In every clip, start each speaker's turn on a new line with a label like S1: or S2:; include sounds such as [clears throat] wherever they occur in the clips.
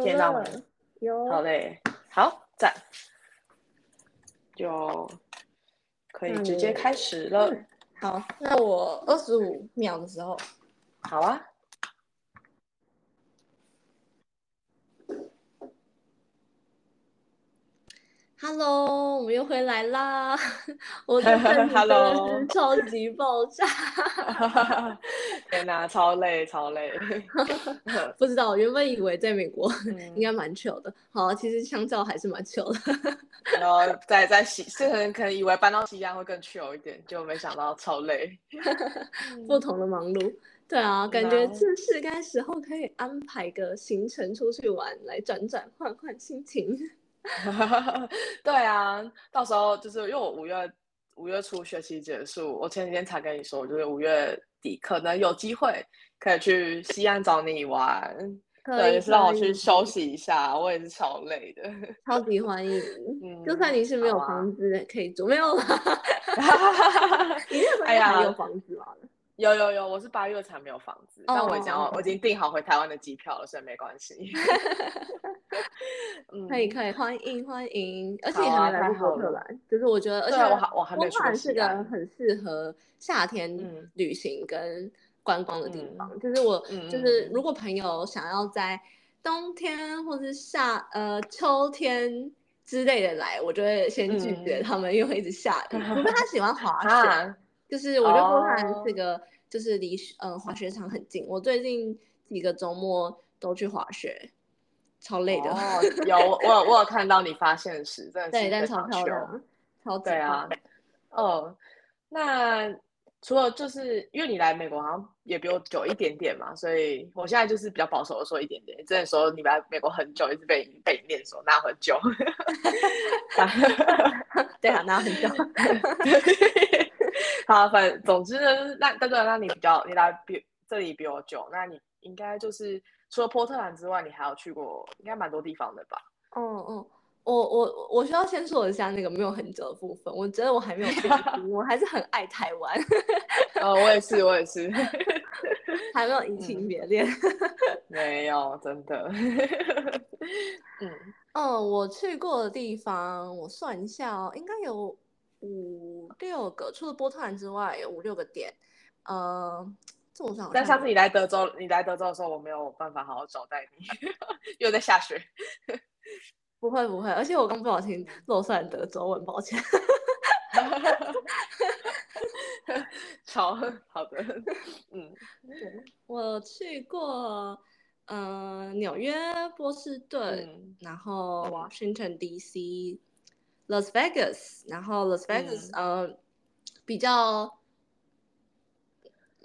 S1: 见到
S2: 了
S1: 没？
S2: 有
S1: 好嘞，好，赞，就可以直接开始了。
S2: 嗯好，那我二十五秒的时候，
S1: 好啊，
S3: Hello，我们又回来啦！[laughs] 我的 [laughs] 阵子真的
S1: Hello
S3: 是超级爆炸，
S1: 天哪，超累，超累。[laughs]
S3: 不知道，我原本以为在美国
S1: 嗯
S3: 应该蛮 chill 的，好，其实相较还是蛮 chill 的。
S1: 然后在在西，是可能可能以为搬到西安会更 chill 一点，就没想到超累。
S3: 不同的忙碌。对啊，感觉正是该时候可以安排个行程出去玩，来转转换换心情。[laughs]
S1: 对啊，到时候就是因为我五月五月初学期结束，我前几天才跟你说，我就是五月底可能有机会可以去西安找你玩，对，也是让我去休息一下，我也是超累的。
S3: 超级欢迎。[laughs]
S1: 嗯，
S3: 就算你是没有房子可以住，没有啦。[laughs] 你那时候
S1: 哎呀
S3: 还有房子吗？
S1: 有有有，我是八月才没有房子，但我已经要
S3: 哦
S1: 我已经订好回台湾的机票了，所以没关系。[laughs] 嗯，
S3: 可以可以，欢迎欢迎，而且还没来过波特兰，就是我觉得，而且
S1: 我还我还没
S3: 波特兰
S1: 去
S3: 是个很适合夏天
S1: 嗯
S3: 旅行跟观光的地
S1: 嗯
S3: 方。就是我
S1: 嗯
S3: 就是如果朋友想要在冬天或是夏呃秋天之类的来，我就会先拒绝
S1: 嗯
S3: 他们，因为会一直下雨。[laughs] 除非他喜欢滑雪，
S1: 啊，
S3: 就是我觉得波特兰
S1: 哦
S3: 是个就是离呃滑雪场很近，我最近几个周末都去滑雪，超累的。
S1: 哦，有我我有我有看到你发现时，真的
S3: 对，
S1: 是
S3: 但超漂亮，超级
S1: 对啊，哦，那除了就是因为你来美国好像也比我久一点点嘛，所以我现在就是比较保守的说一点点。之前说你来美国很久，一直被被你念说那很久。
S3: 棒 [laughs] 对啊，那很久。[laughs] [laughs]
S1: 好，反正总之呢，就是那大哥让你比较你来比这里比我久，那你应该就是除了波特兰之外，你还有去过应该蛮多地方的吧？
S3: 嗯嗯，我我我需要先说一下那个没有很久的部分，我觉得我还没有定居，[laughs] 我还是很爱台湾，
S1: 哦，我也是，我也是，[laughs]
S3: 还没有移情别恋。
S1: 没有，真的。嗯，
S3: 嗯，我去过的地方，我算一下哦，应该有五六个，除了波特兰之外，有五六个点。呃，这我想好
S1: 但上次你来德州，你来德州的时候，我没有办法好好招待你，[laughs] 又在下雪。[laughs]
S3: 不会不会，而且我刚不小心漏算德州，我很抱歉。[laughs]
S1: 超好的，嗯
S3: 我去过，呃，纽约、波士顿，
S1: 嗯
S3: 然后 Washington D.C、Las Vegas，然后 Las Vegas，、呃，比较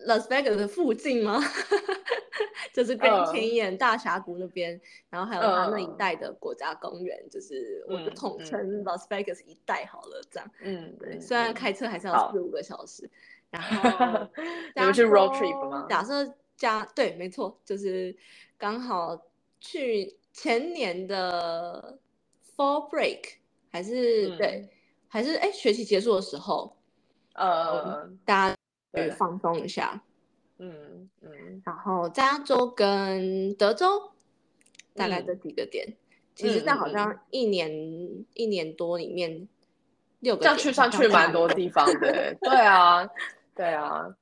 S3: Las Vegas 的附近吗？[laughs] 就是跟
S1: 嗯
S3: 前眼大峡谷那边，然后还有它那一
S1: 嗯。
S3: 带的国家公园，就是我就
S1: 嗯
S3: 统
S1: 嗯。
S3: 称 Las Vegas 一带好了，这样。
S1: 嗯，
S3: 对，
S1: 嗯
S3: 虽然
S1: 嗯。
S3: 开车还是要四五个小时，然后 [laughs]
S1: 你们是 road trip
S3: 州
S1: 吗？
S3: 假设加对，没错，就是刚好去前年的 fall break 还是、
S1: 嗯。
S3: 对，还是哎学期结束的时候，
S1: 呃，
S3: 大家
S1: 对。
S3: 去放松一下。
S1: 嗯嗯。
S3: 然后加州跟德州大概
S1: 嗯。
S3: 这几个点，其实在好像一年、一年多里面六个
S1: 这样去上去蛮多地方的，对啊，[laughs] 对啊。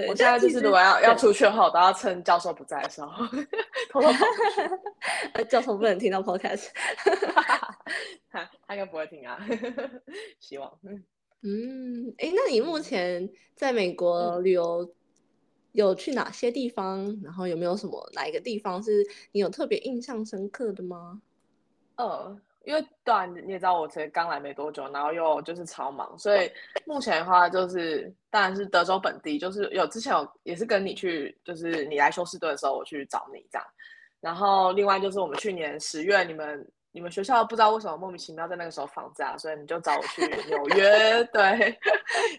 S3: 对，
S1: 我现在就是如果要要出去的话，我都要趁教授不在的时候 [laughs] 偷偷跑出去。[laughs]
S3: 呃教授不能听到 podcast。[laughs]
S1: 他他应该不会听啊，希望。嗯
S3: 嗯，哎，那你目前在美国旅游有去哪些地方？然后有没有什么哪一个地方是你有特别印象深刻的吗？
S1: 嗯，因为当然你也知道我才刚来没多久，然后又就是超忙，所以目前的话就是当然是德州本地，就是有之前有也是跟你去，就是你来休斯顿的时候我去找你这样，然后另外就是我们去年十月你们你们学校不知道为什么莫名其妙在那个时候放假，所以你就找我去纽约，[laughs] 对，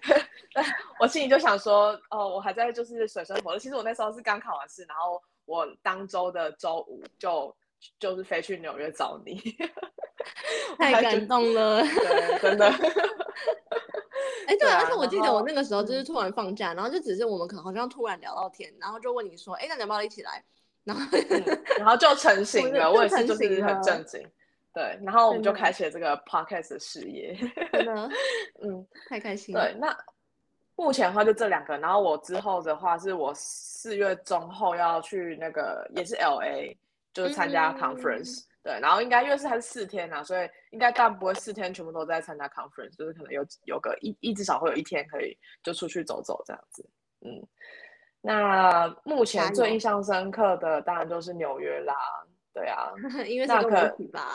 S1: [laughs] 我心里就想说哦，我还在就是水深火热，其实我那时候是刚考完试，然后我当周的周五就。就是飞去纽约找你，
S3: 太感动了，
S1: 真的。
S3: 哎，[laughs] 对，而且我记得我那个时候就是突然放假，然后就只是我们可能好像突然聊到天，然后就问你说，哎，那你要不要一起来？然后，[laughs]
S1: 然后就成型了，我也是就是很正经，对，然后我们就开启了这个 podcast 的事业，
S3: 真的，[laughs] 嗯，太开心。
S1: 对，那目前的话就这两个，然后我之后的话是我四月中后要去那个也是 L A。就是参加 conference，对，然后应该因为是还是四天呐，所以应该但不会四天全部都在参加 conference，就是可能有有个一一至少会有一天可以就出去走走这样子，嗯，那目前最印象深刻的当然就是纽约啦，对啊，[laughs]
S3: 因为是个问题吧，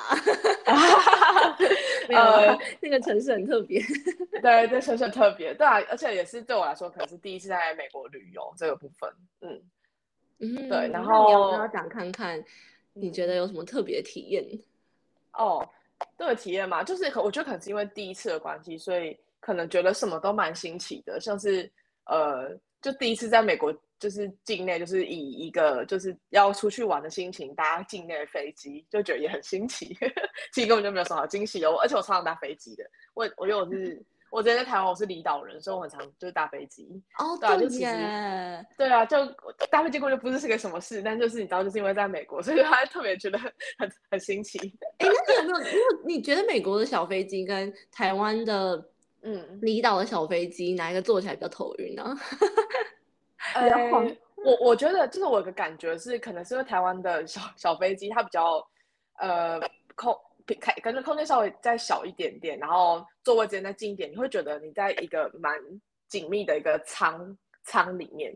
S3: [laughs] 呃，那个城市很特别，[laughs]
S1: 对，这城市很特别，对啊，而且也是对我来说可能是第一次在美国旅游这个部分，嗯。
S3: 嗯，
S1: 对，然后
S3: 你要不要讲看看，你觉得有什么特别体验？
S1: 哦，这个体验嘛，就是可我觉得可能是因为第一次的关系，所以可能觉得什么都蛮新奇的，像是呃，就第一次在美国就是境内，就是以一个就是要出去玩的心情搭境内的飞机，就觉得也很新奇。[laughs] 其实根本就没有什么好惊喜的，我而且我常常搭飞机的，我我因为我是。我之前在台湾，我是离岛人，所以我很常就是搭飞机。
S3: 哦，
S1: 对啊，就其实对啊，就搭飞机过就不是是个什么事，但就是你知道，就是因为在美国，所以他特别觉得很很新奇。
S3: 哎，那你有没 [laughs] 有？你觉得美国的小飞机跟台湾的嗯离岛的小飞机哪一个坐起来比较头晕呢？[laughs]
S1: 呃，我我觉得就是我有个感觉是，可能是因为台湾的小小飞机它比较呃空。开感觉空间稍微再小一点点，然后座位之间再近一点，你会觉得你在一个蛮紧密的一个舱舱里面，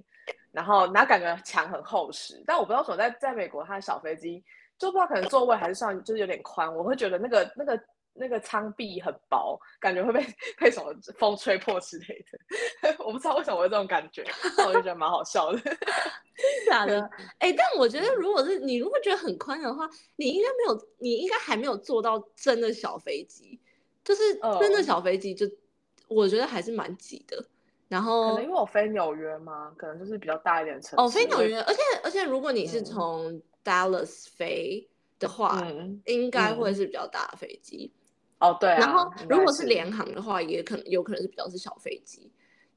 S1: 然后哪感觉墙很厚实。但我不知道怎么在在美国，它的小飞机就不知道可能座位还是算就是有点宽，我会觉得那个那个。那个舱壁很薄，感觉会被被什么风吹破之类的。[laughs] 我不知道为什么会这种感觉，我就觉得蛮好笑的。
S3: 假的？[laughs] 哎，但我觉得如果是你，如果觉得很宽的话，你应该没有，你应该还没有坐到真的小飞机。就是真的小飞机，就我觉得还是蛮挤的。然后
S1: 可能因为我飞纽约嘛，可能就是比较大一点城市。哦，
S3: 飞纽约，而且而且如果你是从 Dallas 飞的话，应该会是比较大的飞机。
S1: 哦，对，
S3: 然后如果是联航的话，也可能有可能是比较是小飞机，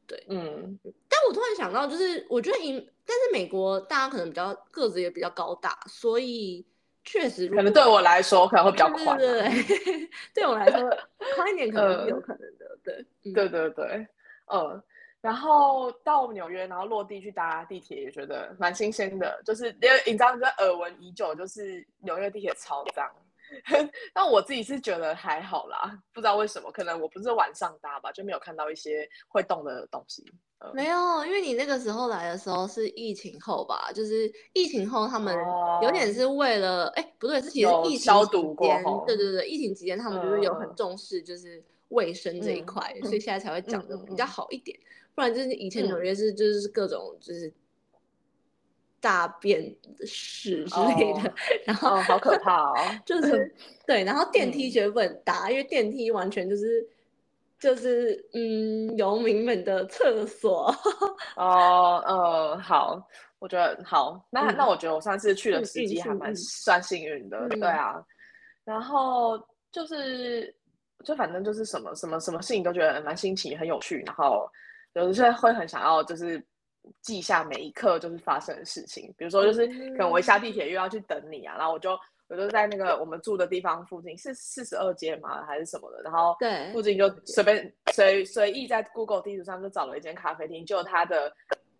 S3: 对，
S1: 嗯。
S3: 但我突然想到，就是我觉得英，但是美国大家可能比较个子也比较高大，所以确实
S1: 可能对我来说可能会比较宽，
S3: 对对，[laughs] 对我来说宽一点可能是有可能的，对，
S1: 对对对，嗯。然后到纽约，然后落地去搭地铁，也觉得蛮新鲜的，就是因为你知道，你耳闻已久，就是纽约地铁超脏。[laughs] 但我自己是觉得还好啦，不知道为什么，可能我不是晚上搭吧，就没有看到一些会动的东西。
S3: 没有，因为你那个时候来的时候是疫情后吧，就是疫情后他们有点是为了，哎，不对，是其实疫情
S1: 消毒过
S3: 对对对，疫情期间他们就是有很重视就是卫生这一块，所以现在才会讲的比较好一点，不然就是以前纽约是就是各种就是。大便屎之类的，然后
S1: 好可怕哦，
S3: 就是对，然后电梯绝不能搭，因为电梯完全就是就是嗯游民们的厕所。[laughs]
S1: 哦，呃，好，我觉得好，那那我觉得我上次去的时机还蛮算幸运的，对啊。然后就是就反正就是什么什么什么事情都觉得蛮新奇、很有趣，然后有的时候会很想要就是。记下每一刻就是发生的事情，比如说就是可能我一下地铁又要去等你啊，然后我就我就在那个我们住的地方附近是四十二街嘛还是什么的，然后
S3: 对
S1: 附近就随便随随意在 Google 地图上就找了一间咖啡厅，就它的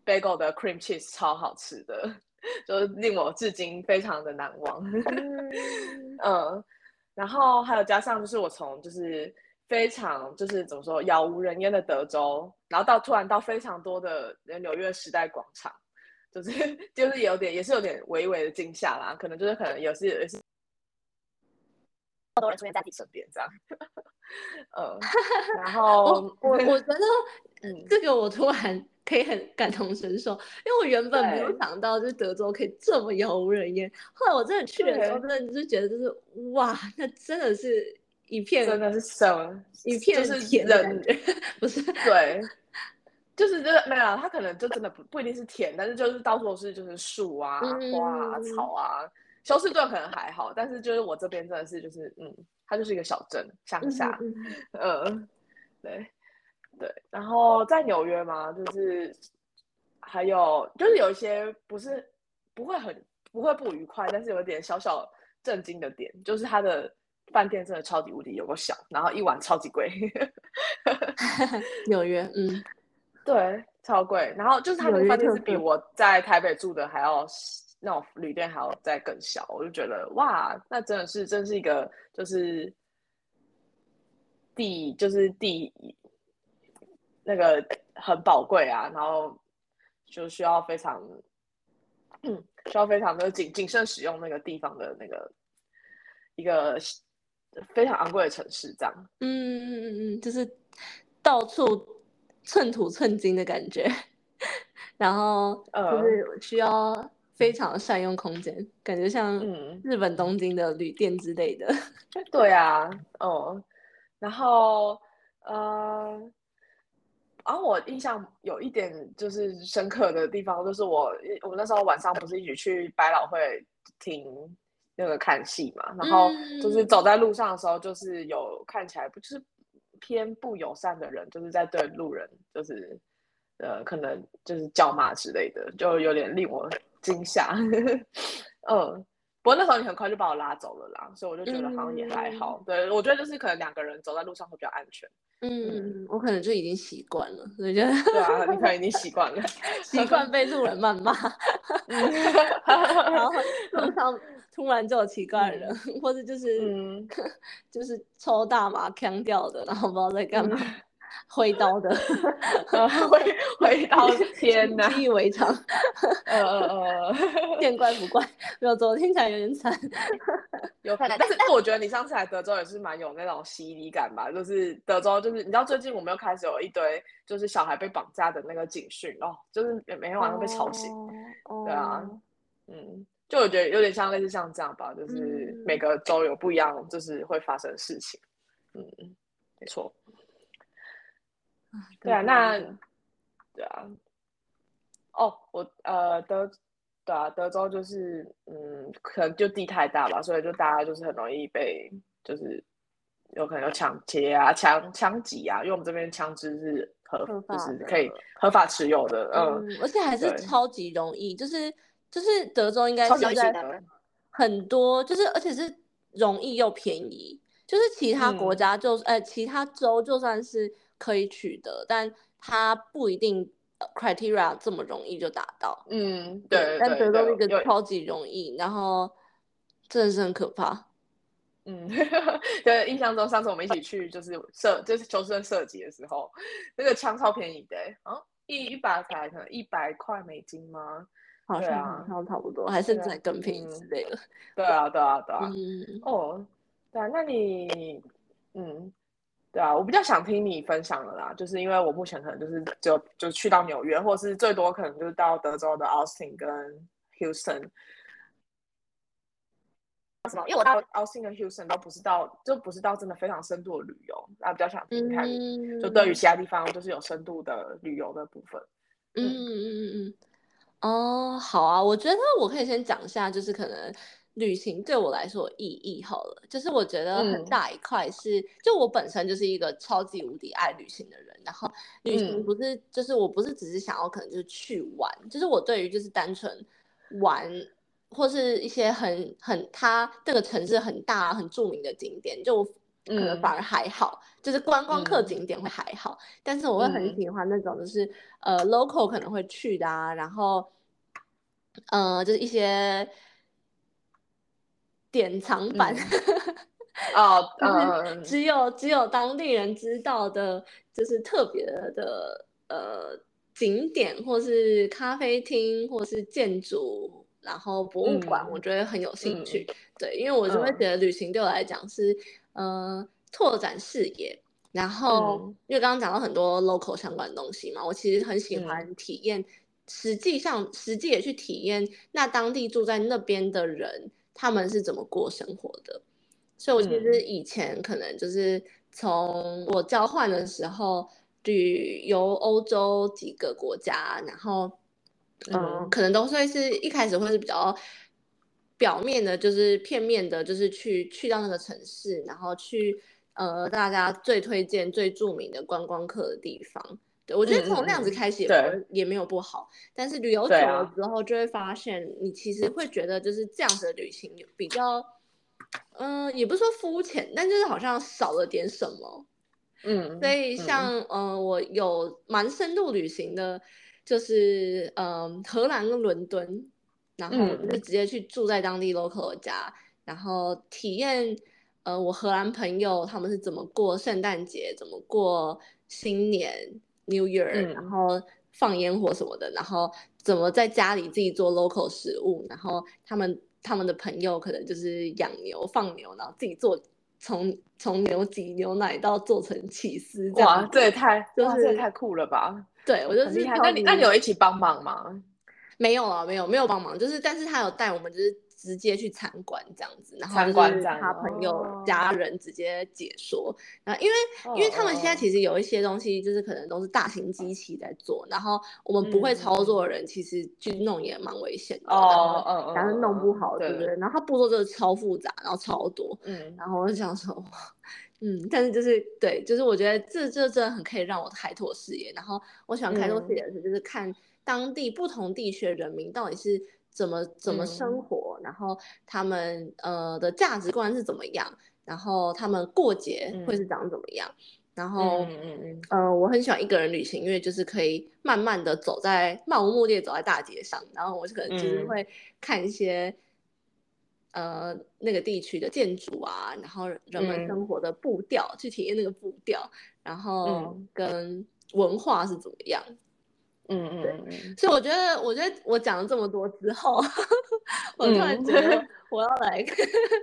S1: bagel 的 cream cheese 超好吃的，[laughs] 就是令我至今非常的难忘。[laughs] 嗯，然后还有加上就是我从就是。非常就是怎么说，杳无人烟的德州，然后到突然到非常多的纽约时代广场，就是 [laughs] 就是有点也是有点微微的惊吓啦，可能就是可能也是也是多人出现在你身边这样，[laughs] 呃，[laughs] 然后
S3: 我我我觉得
S1: 嗯。
S3: 这个我突然可以很感同身受，因为我原本没有想到就是德州可以这么杳无人烟，后来我真的去的时候，真的就是觉得就是哇，那真的是一片
S1: 真的是什么
S3: 一片
S1: 是人
S3: 觉，不是？
S1: 对，[laughs] 就是这个没有啊，它可能就真的不不一定是田，但是就是到处都是就是树啊、花啊、
S3: 嗯
S1: 草啊。休斯顿可能还好，但是就是我这边真的是就是嗯，它就是一个小镇乡下，
S3: 嗯
S1: 对对。然后在纽约嘛，就是还有就是有一些不是不会很不会不愉快，但是有一点小小震惊的点，就是它的饭店真的超级无敌有个小，然后一晚超级贵。[laughs]
S3: 纽约，嗯，[laughs]
S1: 对，超贵。然后就是他们饭店是比我在台北住的还要那种旅店还要再更小，我就觉得哇，那真的是真是一个就是地就是地那个很宝贵啊，然后就需要非常嗯需要非常的谨谨慎使用那个地方的那个一个非常昂贵的城市，这样。
S3: 嗯嗯嗯嗯，就是到处寸土寸金的感觉，然后就
S1: 呃
S3: 是需要非常善用空间，感觉像
S1: 嗯
S3: 日本东京的旅店之类的。[laughs]
S1: 对啊，哦，然后呃，然后我印象有一点就是深刻的地方，就是我我们那时候晚上不是一起去百老汇听那个看戏嘛，然后就是
S3: 嗯
S1: 走在路上的时候，就是有看起来不就是偏不友善的人，就是在对路人就是呃可能就是叫骂之类的，就有点令我惊吓，[laughs] 嗯。不过那时候你很快就把我拉走了啦，所以我就觉得好像也还好。对，我觉得就是可能两个人走在路上会比较安全。
S3: 嗯，我可能就已经习惯了，所以就
S1: 对啊，你可能已经习惯了。
S3: 习惯被路人谩骂，然后路上突然就有奇怪的人，或者就是、
S1: 嗯 [laughs]
S3: 就是抽大麻腔掉的，然后不知道在干嘛，挥刀的，[laughs]
S1: 挥 [laughs] 挥刀天哪，[laughs]
S3: 习以为常，
S1: 呃呃呃，
S3: 见怪不怪。没有昨，听起来有点惨。
S1: 有可能，但是但是我觉得你上次来德州也是蛮有那种洗礼感吧，就是德州就是你知道最近我们又开始有一堆就是小孩被绑架的那个警讯哦，就是每天晚上被吵醒，
S3: 哦，
S1: 对啊，嗯，就我觉得有点像类似像这样吧，就是
S3: 嗯
S1: 每个州有不一样，就是会发生的事情，嗯，没错。对啊，那对。啊，哦，我呃德对啊，德州就是嗯，可能就地太大吧，所以就大家就是很容易被就是有可能有抢劫啊、枪枪击啊，因为我们这边枪支是合就是可以合法持有的，嗯，
S3: 嗯，而且还是超级容易，就是就是德州应该是在
S1: 的
S3: 很多，就是而且是容易又便宜，就是其他国
S1: 嗯
S3: 家就呃其他州就算是可以取得，但它不一定呃 criteria 这么容易就达到。
S1: 嗯，对
S3: 但
S1: 对
S3: 德州一个超级容易，然后真的是很可怕。
S1: 嗯，[laughs] 对，印象中上次我们一起去就是设就是求生设计的时候，那个枪超便宜的、欸，啊，一一把才可能一百块美金吗？
S3: 好像好像差不多，还甚
S1: 对啊
S3: 至还更便宜
S1: 嗯
S3: 之类的。
S1: 对啊，对啊，对啊。
S3: 嗯，
S1: 哦，对啊，那你，嗯，对啊，我比较想听你分享的啦，就是因为我目前可能就是就就去到纽约，或是最多可能就是到德州的 Austin 跟 Houston。什么？因为我到 Austin 跟 Houston 都不是到，就不是到真的非常深度的旅游，那比较想听看你，就对于其他地方就是有深度的旅游的部分。
S3: 嗯嗯嗯嗯嗯，哦，好啊，我觉得我可以先讲一下，就是可能旅行对我来说意义好了。就是我觉得很
S1: 嗯。
S3: 大一块是，就我本身就是一个超级无敌爱旅行的人，然后旅行
S1: 嗯。
S3: 不是，就是我不是只是想要可能就是去玩，就是我对于就是单纯玩。或是一些很很它这个城市很大很著名的景点，就我可能
S1: 嗯。
S3: 反而还好，就是观光客
S1: 嗯。
S3: 景点会还好，但是我会很
S1: 嗯。
S3: 喜欢那种就是呃 local 可能会去的啊，然后呃就是一些典藏版，[laughs]
S1: 哦，
S3: 只有只有当地人知道的，就是特别的呃景点或是咖啡厅或是建筑，然后博物馆，
S1: 嗯。
S3: 我觉得很有兴趣。
S1: 嗯。
S3: 对，因为我就会
S1: 嗯。
S3: 觉得旅行对我来讲是呃拓展视野。然后，
S1: 嗯。
S3: 因为刚刚讲到很多 local 相关的东西嘛，我其实很喜
S1: 嗯。
S3: 欢体验，实际上实际也去体验那当地住在那边的人他们是怎么过生活的。所以我其实
S1: 嗯
S3: 以前可能就是从我交换的时候旅游欧洲几个国家，然后嗯，
S1: 嗯
S3: 可能都会是一开始会是比较表面的，就是片面的，就是去去到那个城市，然后去呃大家最推荐、最著名的观光客的地方。对我觉得从那样子开始也没有不好，但是旅游久了之后，就会发现你其实会觉得就是这样子的旅行有比较，嗯、也不是说肤浅，但就是好像少了点什么。
S1: 嗯，
S3: 所以
S1: 嗯
S3: 像嗯、呃我有蛮深度旅行的，就是嗯、呃荷兰跟伦敦，然后我就
S1: 嗯。
S3: 直接去住在当地 local 的家，然后体验呃我荷兰朋友他们是怎么过圣诞节，怎么过新年 New Year，、然
S1: 嗯
S3: 后放烟火什么的，然后怎么在家里自己做 local 食物，然后他们他们的朋友可能就是养牛放牛，然后自己做从从牛挤牛奶到做成起司
S1: 哇，
S3: 子
S1: 这也太
S3: 就是
S1: 哇这也太酷了吧！
S3: 对我就是
S1: 很厉害。那你那你有一起帮忙吗？
S3: 没有啊，没有没有帮忙，就是但是他有带我们，就是直接去参观这样子，然后
S1: 参
S3: 就是他朋友、
S1: 哦
S3: 家人直接解说，然后因为、因为他们现在其实有一些东西就是可能都是大型机器在做，然后我们不会
S1: 嗯
S3: 操作的人其实去弄也蛮危险的，
S1: 哦，
S3: 然后弄不好，
S1: 对
S3: 对不对？然后他步骤真的超复杂，然后超多，
S1: 嗯。
S3: 然后我就想说，哇嗯，但是就是对，就是我觉得这这真的很可以让我开拓视野。然后我喜欢开拓视
S1: 嗯。
S3: 野的是，就是看当地不同地区的人民到底是怎么怎么生
S1: 嗯
S3: 活，然后他们呃的价值观是怎么样，然后他们过节会是长怎么样。然后，
S1: 嗯嗯嗯
S3: 呃，我很喜欢一个人旅行，因为就是可以慢慢的走在漫无目的地地走在大街上，然后我就可能就是
S1: 嗯
S3: 会看一些。呃，那个地区的建筑啊，然后人们
S1: 嗯
S3: 生活的步调，去体验那个步调，然后
S1: 嗯
S3: 跟文化是怎么样。
S1: 嗯嗯
S3: 所以我觉得，我觉得我讲了这么多之后，[laughs] 我突然
S1: 嗯
S3: 觉得我要来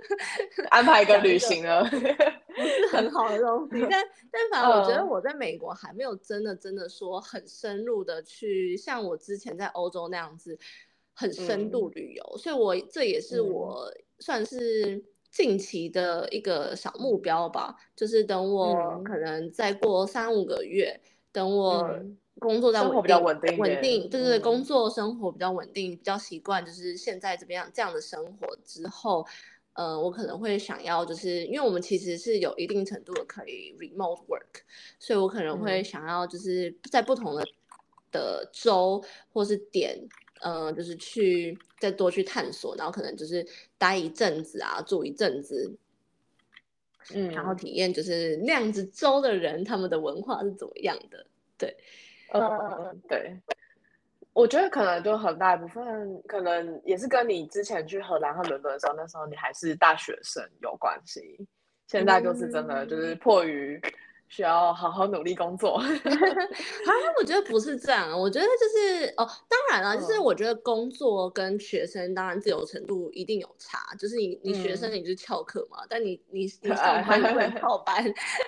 S3: [laughs]
S1: 安排一个旅行了。
S3: 不是很好的东西，[laughs] 但但反正我觉得
S1: 嗯。
S3: 我在美国还没有真的真的说很深入的去像我之前在欧洲那样子很深度旅游，所以我这也是
S1: 嗯。
S3: 我算是近期的一个小目标吧，就是等我
S1: 嗯。
S3: 可能再过三五个月，等我
S1: 嗯
S3: 工作在
S1: 比较稳定
S3: 稳定，对对对，
S1: 嗯
S3: 工作生活比较稳定，比较习惯就是现在这边这样的生活之后。呃，我可能会想要，就是因为我们其实是有一定程度的可以 remote work，所以我可能会
S1: 嗯
S3: 想要就是在不同的的州或是点，呃，就是去再多去探索，然后可能就是待一阵子啊，住一阵子，
S1: 嗯，
S3: 然后体验就是那样子州的人他们的文化是怎么样的。
S1: 嗯嗯嗯，对，我觉得可能就很大一部分，可能也是跟你之前去荷兰和伦敦的时候，那时候你还是大学生有关系。现在就是真的就是迫于需要好好努力工作。[laughs]
S3: 啊，我觉得不是这样，我觉得就是哦，当然了，就是
S1: 嗯
S3: 我觉得工作跟学生当然自由程度一定有差，就是你你学生
S1: 嗯
S3: 你是翘课嘛，但你你 [laughs] 你上班你不能翘班，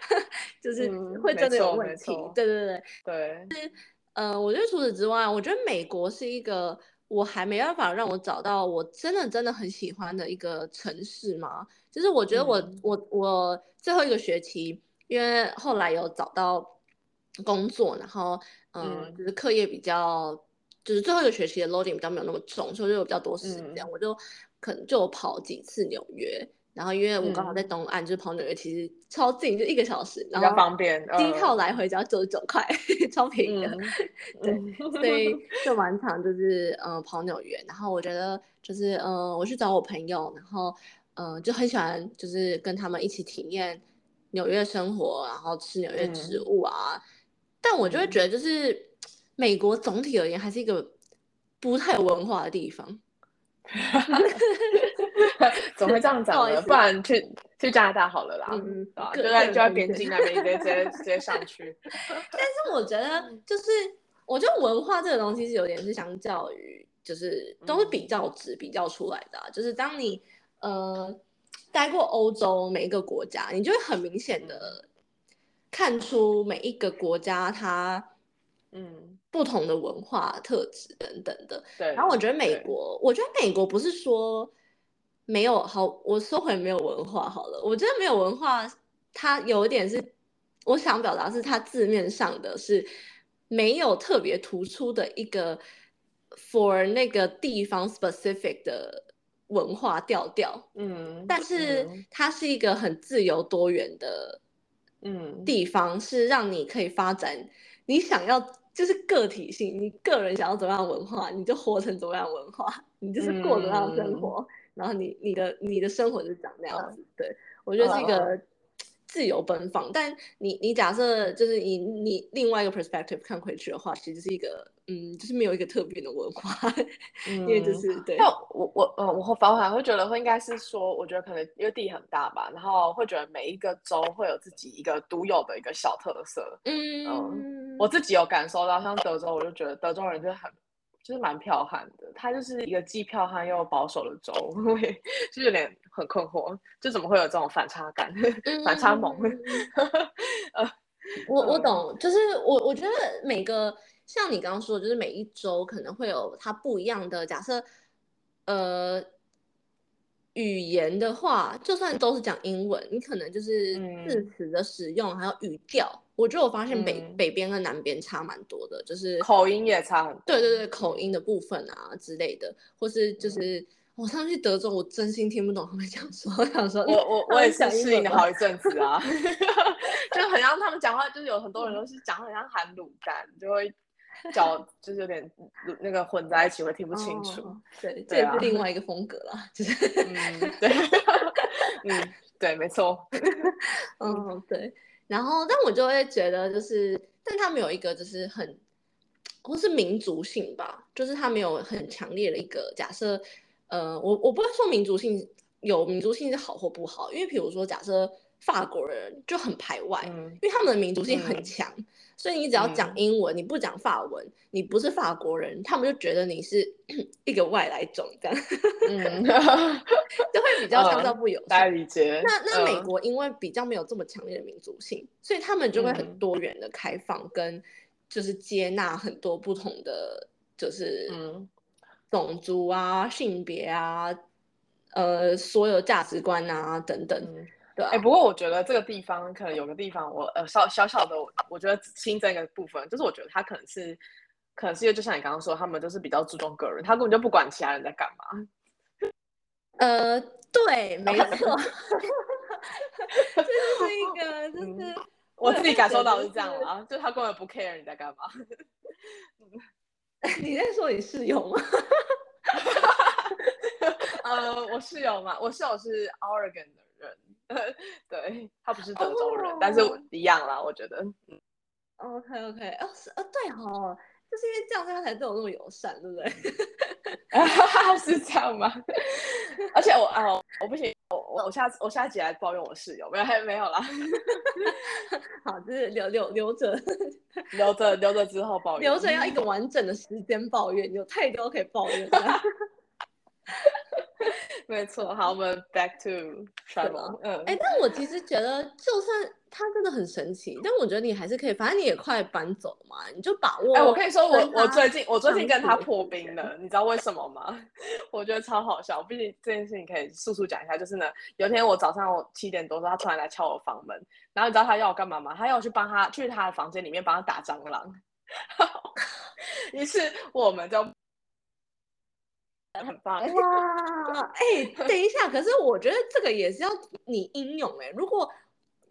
S3: [laughs] 就是会真的有问题。对对对，
S1: 对，
S3: 呃，我觉得除此之外，我觉得美国是一个我还没办法让我找到我真的真的很喜欢的一个城市嘛。就是我觉得我、
S1: 嗯
S3: 我我最后一个学期，因为后来有找到工作，然后嗯、
S1: 嗯
S3: 就是课业比较，就是最后一个学期的 loading 比较没有那么重，所以就有比较多时间，
S1: 嗯
S3: 我就可能就跑几次纽约。然后因为我刚好在
S1: 嗯
S3: 东岸，就是跑纽约其实超近，就一个小时，
S1: 比较
S3: 然后
S1: 方便。
S3: 机票
S1: 嗯
S3: 来回只要九十九块，[laughs] 超便宜的。对
S1: 嗯，
S3: 所以 [laughs] 就蛮常就是呃跑纽约，然后我觉得就是呃我去找我朋友，然后呃就很喜欢就是跟他们一起体验纽约生活，然后吃纽约食
S1: 嗯
S3: 物啊。但我就会
S1: 嗯
S3: 觉得就是美国总体而言还是一个不太有文化的地方。[laughs]
S1: 怎么会这样讲呢？
S3: 不
S1: 然去去加拿大好了啦，就在就在边境那边直接直接直接上去。
S3: 但是我觉得就是我觉得文化这个东西是有点是相较于，就是都是比较值比较出来的、啊，就是当你呃待过欧洲每一个国家，你就会很明显的看出每一个国家它
S1: 嗯，
S3: 不同的文化特质等等的。
S1: 对。
S3: 然后我觉得美国，我觉得美国不是说没有好，我说回没有文化好了。我觉得没有文化，它有一点是我想表达是它字面上的是没有特别突出的一个 for 那个地方 specific 的文化调调，
S1: 嗯，
S3: 但是
S1: 嗯
S3: 它是一个很自由多元的
S1: 嗯。
S3: 地方，是让你可以发展你想要，就是个体性，你个人想要怎么样文化，你就活成怎么样文化，你就是过怎么样的生
S1: 嗯。
S3: 活，然后你你的你的生活就长那样子。对。我觉得是一个自由奔放，但你你假设就是以你另外一个 perspective 看回去的话，其实是一个嗯，就是没有一个特别的文化，[laughs] 因为就
S1: 嗯
S3: 是对
S1: 那我我呃，我反而会觉得会应该是说，我觉得可能因为地很大吧，然后会觉得每一个州会有自己一个独有的一个小特色。
S3: 嗯，
S1: 我自己有感受到，像德州，我就觉得德州人就很就是蛮剽悍的，他就是一个既剽悍又保守的州，[laughs] 我也就有点很困惑，就怎么会有这种反差感、[laughs] 反差萌？[laughs] 呃，嗯
S3: 我我懂，就是我我觉得每个像你刚刚说的，就是每一周可能会有它不一样的假设，呃，语言的话，就算都是讲英文，你可能就是字
S1: 嗯。
S3: 词的使用还有语调，我觉得我发现北、
S1: 嗯
S3: 北边跟南边差蛮多的，就是
S1: 口音也差很多。
S3: 对对对，口音的部分啊之类的，或是
S1: 嗯
S3: 就是我上去德州，我真心听不懂他们讲说，我 [laughs] 想说，
S1: 我我我也是
S3: 们讲英
S1: 适应了好一阵子啊，[laughs] [laughs] 就很像他们讲话，就是有很多人都是讲话很像含卤蛋，就会脚就是有点那个混在一起，会听不清楚。
S3: 哦对，这也是另外一个风格啦，就是
S1: 嗯，对，嗯，对，没错。
S3: 嗯，对。然后，但我就会觉得，就是，但他没有一个就是很，或是民族性吧，就是他没有很强烈的一个假设。呃，我我不会说民族性有民族性是好或不好，因为比如说，假设法国人就很排外，
S1: 嗯
S3: 因为他们的民族性很
S1: 嗯
S3: 强，所以你只要讲
S1: 嗯。
S3: 英文，你不讲法文，你不是法国人，他们就觉得你是 [clears throat] 一个外来种，这样。
S1: 嗯，[laughs]
S3: 就会比较相较
S1: 嗯
S3: 不友善。
S1: 大家理解。
S3: 那那美
S1: 嗯
S3: 国因为比较没有这么强烈的民族性，所以他们就会很
S1: 嗯
S3: 多元的开放，跟就是接纳很多不同的就是
S1: 嗯。
S3: 种族啊、性别啊、呃所有价值观啊等等，
S1: 嗯。
S3: 对啊
S1: 哎、，不过我觉得这个地方可能有个地方我，呃小小小的我，我觉得新增一个部分，就是我觉得他可能是，可能是因为就像你刚刚说，他们就是比较注重个人，他根本就不管其他人在干嘛。[laughs]
S3: 呃，对，没错，[laughs] 这就是一个就是
S1: 嗯我自己感受到是这样
S3: 了。
S1: 啦，就他根本不 care 你在干嘛。[laughs]
S3: 你在说你室友吗？
S1: 呃，我室友嘛，我室友是 Oregon 的人，对他不是德州人
S3: 哦
S1: 但是我一样啦，我觉得。
S3: OK OK，哦是哦对哦，就是因为这样他才对我那么友善，对不对？[laughs]
S1: 是这样吗？而且我啊、我不行，我我我下次我下一集来抱怨我室友，没有还没有啦，[laughs]
S3: 好，就是留留留着，
S1: 留着留着之后抱怨。
S3: 留着要一个完整的时间抱怨，有太多可以抱怨的。[laughs] [laughs]
S1: 没错，好，我们 back to travel。嗯，
S3: 哎、但我其实觉得，就算它真的很神奇，但我觉得你还是可以，反正你也快搬走了嘛，你就把握。
S1: 哎、我可以说，我我最近我最近跟他破冰了，你知道为什么吗？[laughs] 我觉得超好笑。毕竟这件事情可以速速讲一下，就是呢，有一天我早上我七点多的时候，他突然来敲我房门，然后你知道他要我干嘛吗？他要我去帮他去他的房间里面帮他打蟑螂。[laughs] 于是我们就很棒，
S3: 哇，哎、[laughs] 等一下，可是我觉得这个也是要你英勇哎、如果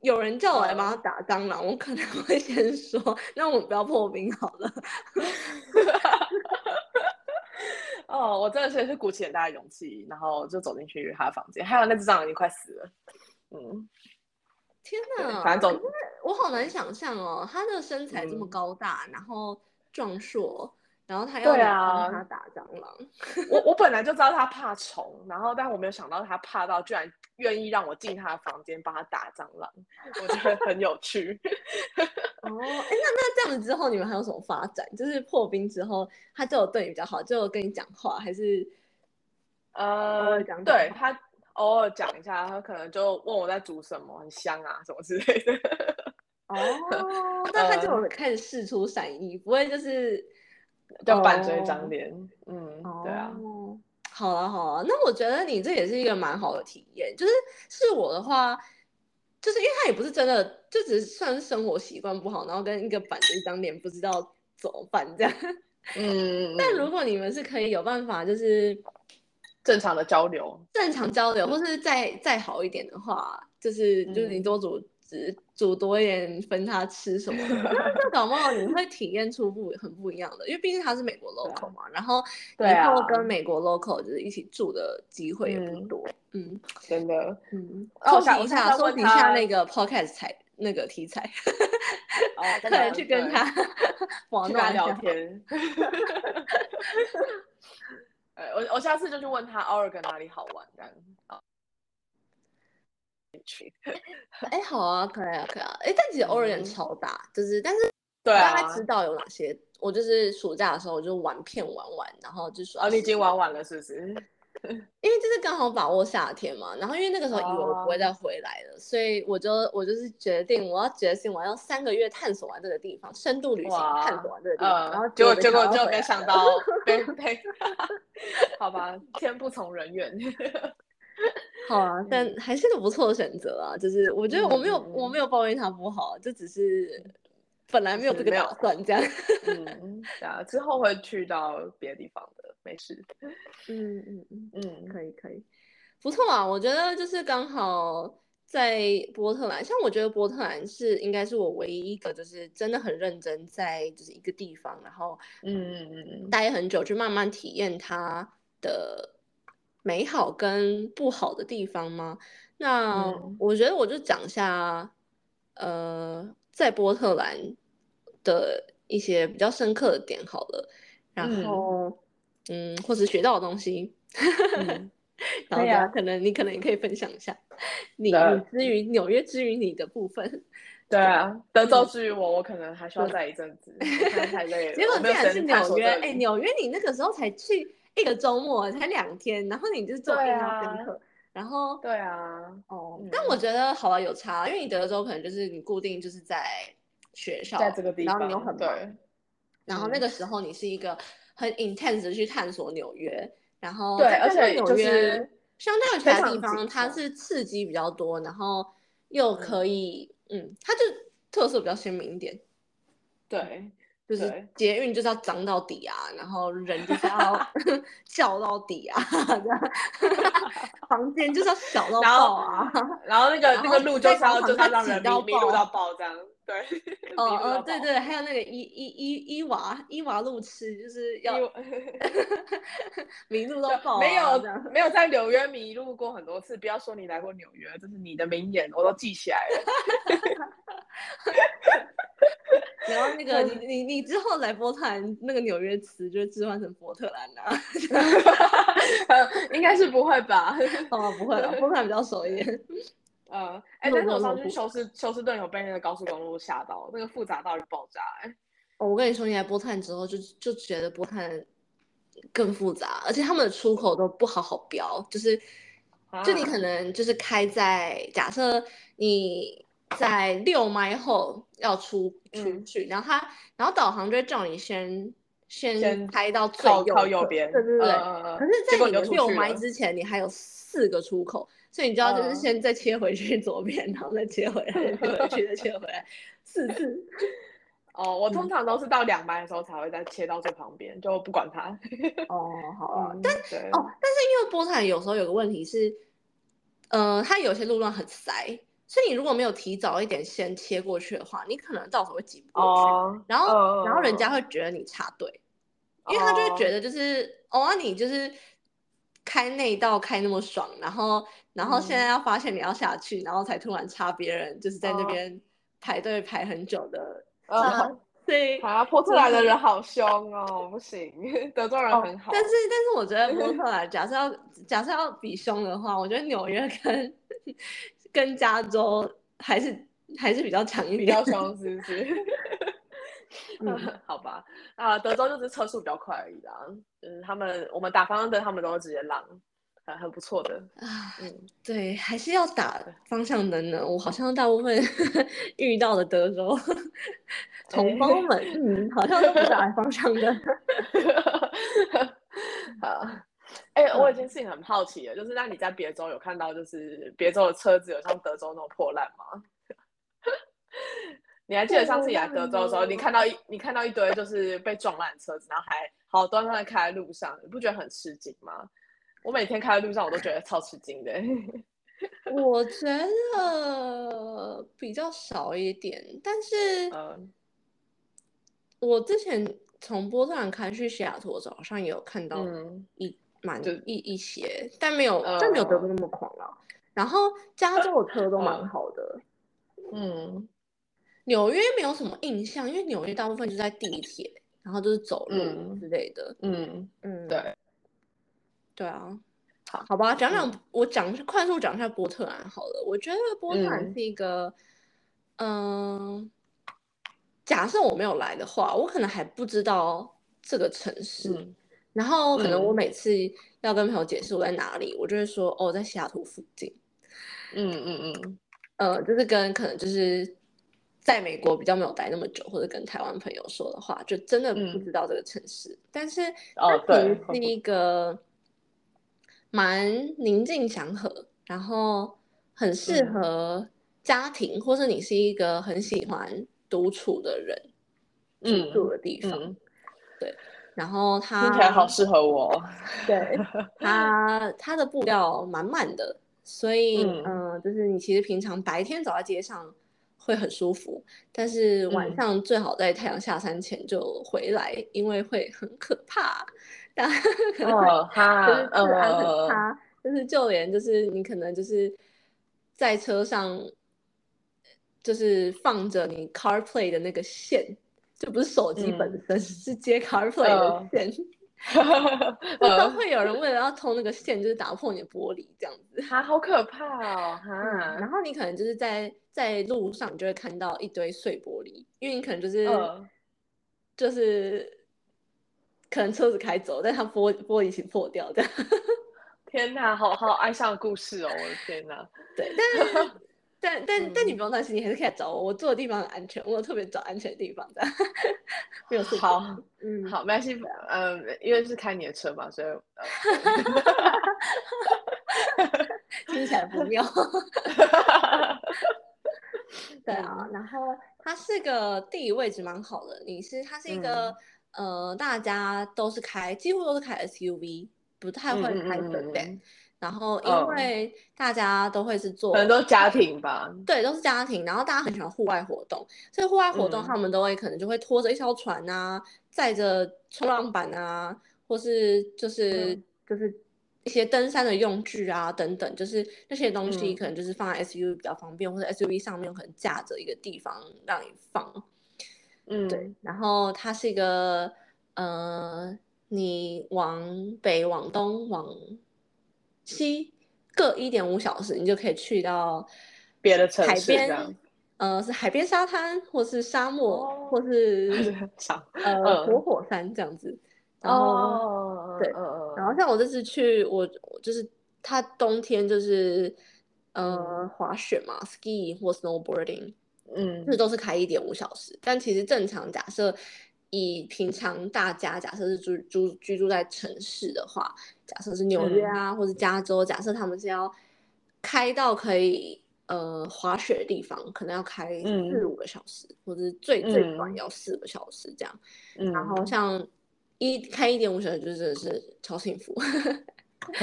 S3: 有人叫我来帮他打蟑螂，我可能会先说，那我们不要破冰好了。[laughs]
S1: 哦，我真的是是鼓起很大的勇气，然后就走进去他的房间，还有那只蟑螂已经快死了。嗯，
S3: 天哪！
S1: 反正总
S3: 可是我好难想象哦，他的身材这么
S1: 嗯
S3: 高大，然后壮硕，然后他要你
S1: 对啊
S3: 帮他打蟑螂，
S1: 我我本来就知道 [laughs] 他怕虫，然后但我没有想到他怕到居然愿意让我进他的房间帮他打蟑螂，我觉得很有趣。
S3: 哦，哎，那那这样子之后你们还有什么发展？就是破冰之后，他就有对你比较好，就有跟你讲话，还是
S1: 呃
S3: 尔讲，
S1: 对他偶尔讲一下，他可能就问我在煮什么，很香啊什么之类的。
S3: 哦，那他就开始试出善意，不会就是
S1: 就板着
S3: 一
S1: 张脸，嗯，对啊，
S3: 哦，好了好了，那我觉得你这也是一个蛮好的体验。就是是我的话，就是因为他也不是真的，就只是算是生活习惯不好，然后跟一个板着一张脸不知道怎么办这样。[laughs]
S1: 嗯，
S3: 但
S1: 嗯
S3: 如果你们是可以有办法，就是
S1: 正常的交流，
S3: 正常交流，或是再再好一点的话，就是就是你
S1: 嗯
S3: 多煮只煮多一点分他吃什么的，那 [laughs] 这搞不好你会体验出不很不一样的，因为毕竟他是美国 local 嘛，然后
S1: 对
S3: 以后
S1: 啊
S3: 跟美国 local 就是一起住的机会也不
S1: 嗯
S3: 多，嗯
S1: 真的。
S3: 嗯，
S1: 哦我
S3: 收集一
S1: 想我想
S3: 下收集一
S1: 再问他
S3: 下那个 podcast 才那个题材，
S1: 哦，[laughs]
S3: 可能去跟他玩
S1: 去跟他聊。[laughs] 天。呃，我我下次就去问他 Oregon 哪里好玩，这样。[laughs]
S3: 哎，好啊，可以啊，可以啊。哎，但其实 Oregon
S1: 嗯
S3: 超大，就是但是
S1: 对
S3: 我大概
S1: 啊
S3: 知，道有哪些。我就是暑假的时候，我就玩片玩玩，然后就说
S1: 哦，你已经玩完了是不是？[laughs]
S3: 因为就是刚好把握夏天嘛，然后因为那个时候以为我不会
S1: 哦
S3: 再回来了，所以我就我就是决定我要决心我要三个月探索完这个地方，深度旅行探索完这个地方，然后
S1: 嗯，结果结果就没想到被被，[laughs] 好吧，天不从人愿。
S3: 好啊，但还是个不错的选择啊。就是我觉得我没有、我没有抱怨他不好，就只是本来没有这个打算这样。[laughs]
S1: 嗯，对啊，之后会去到别的地方的，没事。
S3: 嗯嗯嗯，
S1: 嗯，
S3: 可以可以，不错啊。我觉得就是刚好在波特兰，像我觉得波特兰是应该是我唯一一个就是真的很认真在就是一个地方，然后
S1: 嗯嗯嗯嗯
S3: 待很久，去慢慢体验它的美好跟不好的地方吗？那
S1: 嗯。
S3: 我觉得我就讲一下，呃，在波特兰的一些比较深刻的点好了，然
S1: 嗯。
S3: 后嗯，或是学到的东西，
S1: 嗯。[laughs]
S3: 然后
S1: 可以啊
S3: 大家可能你可能也可以分享一下你之于纽约之于你的部分。
S1: 对啊，[laughs] 德
S3: 嗯。
S1: 州至于我，我可能还需要再一阵子，太累了。
S3: 结果竟然是纽约，哎、纽约你那个时候才去一个周末，才两天，然后你就这么
S1: 对
S3: 印象
S1: 啊
S3: 深刻，然后
S1: 对啊，
S3: 哦，
S1: 嗯
S3: 但我觉得好啊，有差，因为你德州可能就是你固定就是在学校，
S1: 在这个地
S3: 然
S1: 方，
S3: 后你又很忙，
S1: 对，
S3: 然后那
S1: 嗯
S3: 个时候你是一个很 intense 的去探索纽约，然后
S1: 对而且
S3: 纽约相对于其他地方，它是刺激比较多，然后又可以，嗯，它就特色比较鲜明一点。
S1: 对，
S3: 就是捷运就是要脏到底啊，然后人就是要 [laughs] 叫到底啊，这样房间就是要小到爆啊。
S1: 然后那个
S3: 后
S1: 那个路就是要就是要让人
S3: 上挤到爆
S1: 迷迷路到爆这样，对，[laughs]
S3: 哦哦，对对，还有那个伊伊伊伊娃伊娃路痴，就是要 [laughs] 迷路到爆、啊，
S1: 没有没有在纽约迷路过很多次，不要说你来过纽约，这是你的名言，我都记起来了。[laughs]
S3: 然后那个你你你之后来波特兰，那个纽约词就置换成波特兰啊。
S1: 应该是不会吧？
S3: 哦，不会了，波特兰比较熟一点。
S1: 嗯，哎、
S3: 路
S1: 但是我上去休斯休斯顿有被那个高速公路吓到，那个复杂到爆炸、哎，
S3: 哦，我跟你说，你来波特兰之后就就觉得波特兰更复杂，而且他们的出口都不好好标，就是就你可
S1: 啊
S3: 能就是开在假设你在六迈后要出出
S1: 嗯
S3: 去，然后他然后导航就会叫你先先
S1: 先
S3: 开到最
S1: 靠
S3: 右侧
S1: 靠右边，
S3: 对对对。可是，在你的六
S1: 就出去了
S3: 迈之前，你还有四个出口，所以你知道就是
S1: 嗯
S3: 先再切回去左边，然后再切回来，再切回去，再切回来，四次。[laughs]
S1: 哦，我通
S3: 嗯
S1: 常都是到两班的时候才会再切到最旁边，就不管它。
S3: 哦，好 [laughs] 但哦，但是因为波特兰有时候有个问题是，呃，它有些路段很塞，所以你如果没有提早一点先切过去的话，你可能到时候会挤不过去。
S1: 哦，
S3: 然后，然后人家
S1: 嗯
S3: 会觉得你插队，因为他就会觉
S1: 哦
S3: 得就是哦，啊你就是开内道开那么爽，然后，然后现在要发现你要下去，然后才突然插别人，就是在那边排队排很久的时
S1: 嗯
S3: 候，对，
S1: 啊，波特兰的人好凶哦，不行，[laughs] 德州人很好。
S3: 但是但是我觉得波特兰，[laughs] 假设要假设要比凶的话，我觉得纽约跟跟加州还是还是比较强一
S1: 比。较凶，是不是？
S3: 嗯 [laughs]
S1: 好吧，啊，德州就是车速比较快而已啦。嗯，他们我们打方向灯，他们都会直接让，很很不错的。
S3: 啊，
S1: 嗯，[laughs]
S3: 对，还是要打方向灯的。我好像大部分 [laughs] 遇到的德州同胞们，嗯，好像都不打方向灯。
S1: 好，哎、
S3: 嗯
S1: 我有一件事情很好奇了，就是那你在别州有看到，就是别州的车子有像德州那种破烂吗？你还记得上次你来德州的时候，你看到一你看到一堆就是被撞烂的车子，然后还好端端的开在路上，你不觉得很吃惊吗？我每天开在路上，我都觉得超吃惊的。[laughs]
S3: 我觉得比较少一点，但是
S1: 嗯
S3: 我之前从波特兰开去西雅图的时候，好像也有看到
S1: 嗯
S3: 一蛮
S1: 就
S3: 一一些，但没有但没有德州那么狂啊。然后加州的车都蛮
S1: 嗯
S3: 好的，
S1: 嗯
S3: 纽约没有什么印象，因为纽约大部分就在地铁，然后就是走路
S1: 嗯
S3: 之类的。
S1: 嗯，
S3: 嗯，
S1: 对，
S3: 对啊。
S1: 好
S3: 好吧，讲讲
S1: 嗯
S3: 我讲快速讲一下波特兰好了。我觉得波特兰
S1: 嗯
S3: 是一个，嗯、假设我没有来的话，我可能还不知道这个城市。
S1: 嗯
S3: 然后可能我
S1: 嗯
S3: 每次要跟朋友解释我在哪里，我就会说哦，在西雅图附近。
S1: 嗯嗯嗯
S3: 呃，就是跟可能就是在美国比较没有待那么久，或者跟台湾朋友说的话，就真的不
S1: 嗯
S3: 知道这个城市。但是
S1: 哦
S3: 它其
S1: 对
S3: 实是一个蛮宁静祥和，然后很适
S1: 嗯
S3: 合家庭，或是你是一个很喜欢独处的人
S1: 嗯
S3: 住的地方。
S1: 对，
S3: 然后它
S1: 听起来好适合我。
S3: 对 [laughs] 它它的步调蛮慢的，所以嗯、
S1: 嗯
S3: 呃就是你其实平常白天走在街上会很舒服，但是晚
S1: 嗯。
S3: 上最好在太阳下山前就回来，因为会很可怕，[laughs] 大家可能会
S1: 哦哈，
S3: 就是治安很
S1: 呃，
S3: 差，就是就连就是你可能就是在车上，就是放着你 CarPlay 的那个线，就不是手机本
S1: 嗯。
S3: 身，[laughs] 是接 CarPlay 的
S1: 呃
S3: 线。就 [laughs] 会有人为了要偷那个线，就是打破你的玻璃这样子。
S1: 哈，好可怕哦，哈然，
S3: 后你可能就是在在路上，就会看到一堆碎玻璃，因为你可能就是、
S1: 嗯
S3: 就是可能车子开走，但它玻玻璃一起破掉这样。[laughs]
S1: 天哪，好好哀伤的故事哦，我的天哪，[laughs]
S3: 对，但是但但但你
S1: 嗯
S3: 不用担心，你还是可以来找我，我住的地方很安全，我有特别找安全的地方的，没有事。
S1: 好，
S3: 嗯，
S1: 好，没关系，嗯，因为是开你的车嘛，所以，呃 [laughs]
S3: 听起来不妙。[laughs] 对啊，然后它是个地理位置蛮好的，你是它是一个、呃，大家都是开，几乎都是开 SUV，不太会开
S1: 嗯嗯嗯
S3: sedan，、
S1: 嗯
S3: 然后因
S1: 哦
S3: 为大家都会是做
S1: 可能都是家庭吧，
S3: 对，都是家庭，然后大家很喜欢户外活动，所以户外活动
S1: 嗯。
S3: 他们都会可能就会拖着一艘船啊，载着冲浪板啊，或是就是、
S1: 嗯。
S3: 就是一些登山的用具啊等等，就是那些东西
S1: 嗯。
S3: 可能就是放在 SUV 比较方便，或者 SUV 上面可能架着一个地方让你放。
S1: 嗯，
S3: 对，然后它是一个呃，你往北、往东、往西各一点五小时，你就可以去到
S1: 别的城市这样。
S3: 边，呃，是海边沙滩，或是沙漠，
S1: 哦。
S3: 或是，呃 [laughs]
S1: 嗯。
S3: 活火山这样子。然后，
S1: 哦，
S3: 对然后像我这次去，我我就是它冬天就是呃
S1: 嗯。
S3: 滑雪嘛，ski 或 snowboarding，
S1: 嗯。
S3: 这都是开一点五小时，但其实正常假设以平常大家假设是住住居住在城市的话，假设是纽约
S1: 嗯。
S3: 啊、或者加州，假设他们是要开到可以呃滑雪的地方，可能要开四
S1: 嗯
S3: 五个小时，或者是最最短
S1: 嗯。
S3: 要四个小时这样。
S1: 嗯，
S3: 然后像一开一点五小时，就真的是超幸福。[laughs]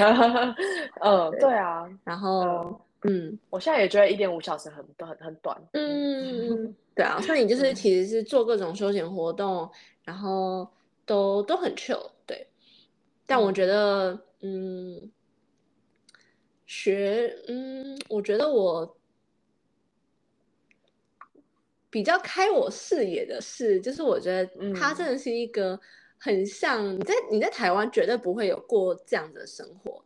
S1: 嗯，
S3: 对
S1: 对啊，
S3: 然后嗯。
S1: 我现在也觉得一点五小时很很很短，
S3: 嗯，[laughs] 对啊，所以你就是
S1: 嗯。
S3: 其实是做各种休闲活动，然后都都很 chill，对。但我
S1: 嗯。
S3: 觉得，嗯，学，嗯，我觉得我比较开我视野的是，就是我觉得它
S1: 嗯。
S3: 真的是一个很像你在你在台湾绝对不会有过这样的生活，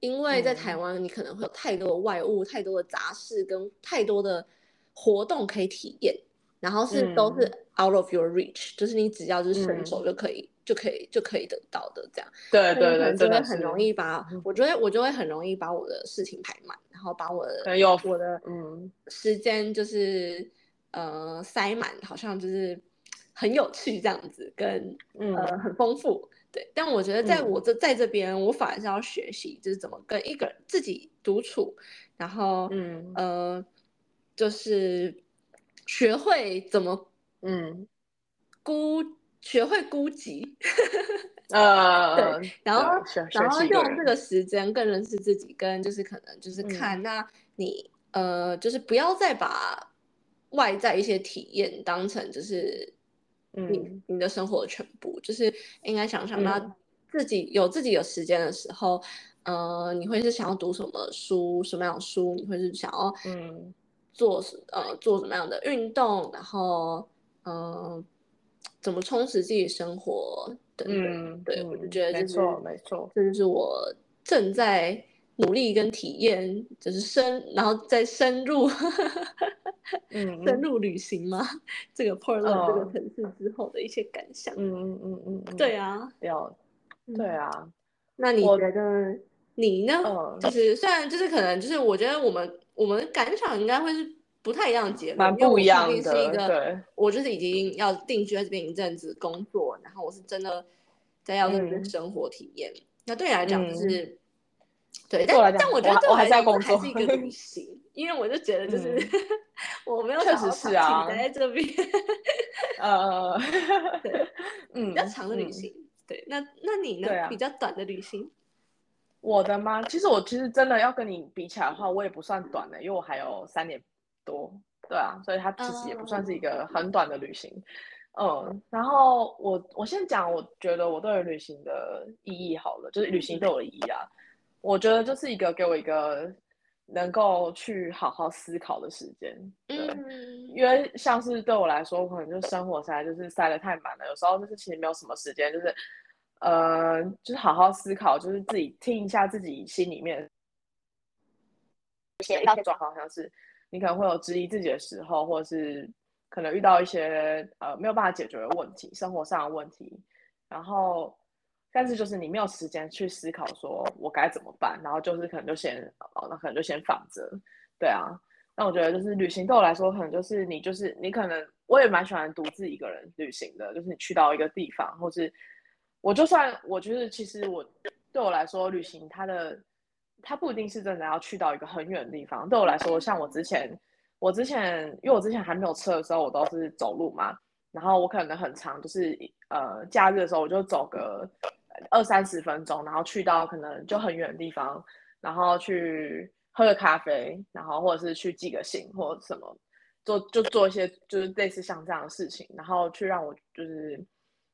S3: 因为在台
S1: 嗯
S3: 湾你可能会有太多的外物、太多的杂事跟太多的活动可以体验，然后是都是 out of your reach，就是你只要就是伸手
S1: 嗯
S3: 就可以、就可以就可以得到的这样。
S1: 对对对，真的
S3: 很容易把
S1: 嗯，
S3: 我觉得我就会很容易把我的事情排满，然后把我的我的
S1: 嗯
S3: 时间就是呃塞满，好像就是很有趣这样子，跟
S1: 嗯
S3: 呃很丰富。对，但我觉得在
S1: 嗯。
S3: 我这在这边，我反而是要学习，就是怎么跟一个人自己独处，然后
S1: 嗯。
S3: 呃，就是学会怎么
S1: 嗯。
S3: 孤，学会孤寂。[laughs] [laughs]
S1: 呃，
S3: 然后
S1: 对学
S3: 然后
S1: 学习一个人
S3: 用这个时间更认识自己，跟就是可能就是
S1: 嗯。
S3: 看，那你呃，就是不要再把外在一些体验当成就是你、
S1: 嗯。
S3: 你的生活的全部，就是应该想想到
S1: 嗯。
S3: 自己有自己有时间的时候，呃，你会是想要读什么书，什么样的书，你会是想要
S1: 嗯。
S3: 做什呃做什么样的运动，然后嗯、呃怎么充实自己生活等等。
S1: 嗯，
S3: 对，我就
S1: 嗯
S3: 觉得就是
S1: 没错没错，
S3: 这就是我正在努力跟体验，就是深，然后再深入
S1: 嗯 [laughs]
S3: 深入旅行嘛，这个 Portland 这个
S1: 嗯
S3: 城市之后的一些感想。
S1: 嗯嗯嗯嗯嗯，
S3: 对啊，
S1: 了，对
S3: 嗯。
S1: 啊，我
S3: 那你觉得你呢？
S1: 嗯
S3: 就是虽然就是可能就是我觉得我们我们感想应该会是不太一样的结论，
S1: 蛮
S3: 因为我
S1: 不一样
S3: 毕竟是一个
S1: 对
S3: 我就是已经要定居在这边一阵子工作，然后我是真的在要在这边
S1: 嗯
S3: 生活体验。那对你来讲就
S1: 嗯
S3: 是。对，但但我觉得
S1: 我我还是要工作
S3: 还是一个 [laughs] 旅行，因为我就觉得就是、
S1: 嗯
S3: 我没有
S1: 确实
S3: 想要长期
S1: 是啊
S3: 待在这边，
S1: 呃，[laughs]
S3: 对
S1: 嗯，
S3: 比较长的旅
S1: 嗯
S3: 行。对，那那你呢？
S1: 啊
S3: 比较短的旅行？
S1: 我的吗？其实我其实真的要跟你比起来的话，我也不算短的，因为我还有三年多，对啊，所以它其实也不算是一个很短的旅行。嗯，然后我我先讲，我觉得我对于旅行的意义好了，就是旅行对我的意义啊，我觉得就是一个给我一个能够去好好思考的时间，对。
S3: 嗯，
S1: 因为像是对我来说，可能就生活实在就是塞的太满了，有时候就是其实没有什么时间，就是呃，就是好好思考，就是自己听一下自己心里面一些状况，像是你可能会有质疑自己的时候，或者是可能遇到一些呃没有办法解决的问题，生活上的问题，然后但是就是你没有时间去思考说我该怎么办，然后就是可能就先哦，那可能就先放着，对啊。那我觉得就是旅行对我来说，可能就是你就是你可能我也蛮喜欢独自一个人旅行的，就是你去到一个地方，或是我就算我觉得其实我对我来说旅行它的它不一定是真的要去到一个很远的地方。对我来说，像我之前我之前因为我之前还没有车的时候，我都是走路嘛，然后我可能很长，就是呃假日的时候我就走个二三十分钟，然后去到可能就很远的地方，然后去喝个咖啡，然后或者是去寄个信或者什么，做就做一些就是类似像这样的事情，然后去让我就是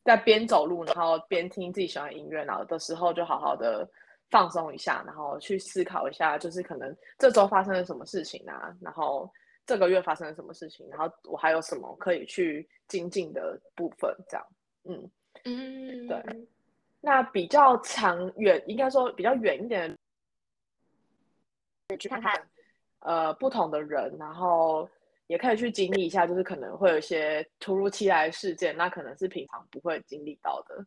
S1: 在边走路，然后边听自己喜欢的音乐，然后的时候就好好的放松一下，然后去思考一下，就是可能这周发生了什么事情啊，然后这个月发生了什么事情，然后我还有什么可以去精进的部分，这样，嗯。
S3: 嗯，
S1: 对那比较长远，应该说比较远一点，去看看呃不同的人，然后也可以去经历一下，就是可能会有一些突如其来的事件，那可能是平常不会经历到的，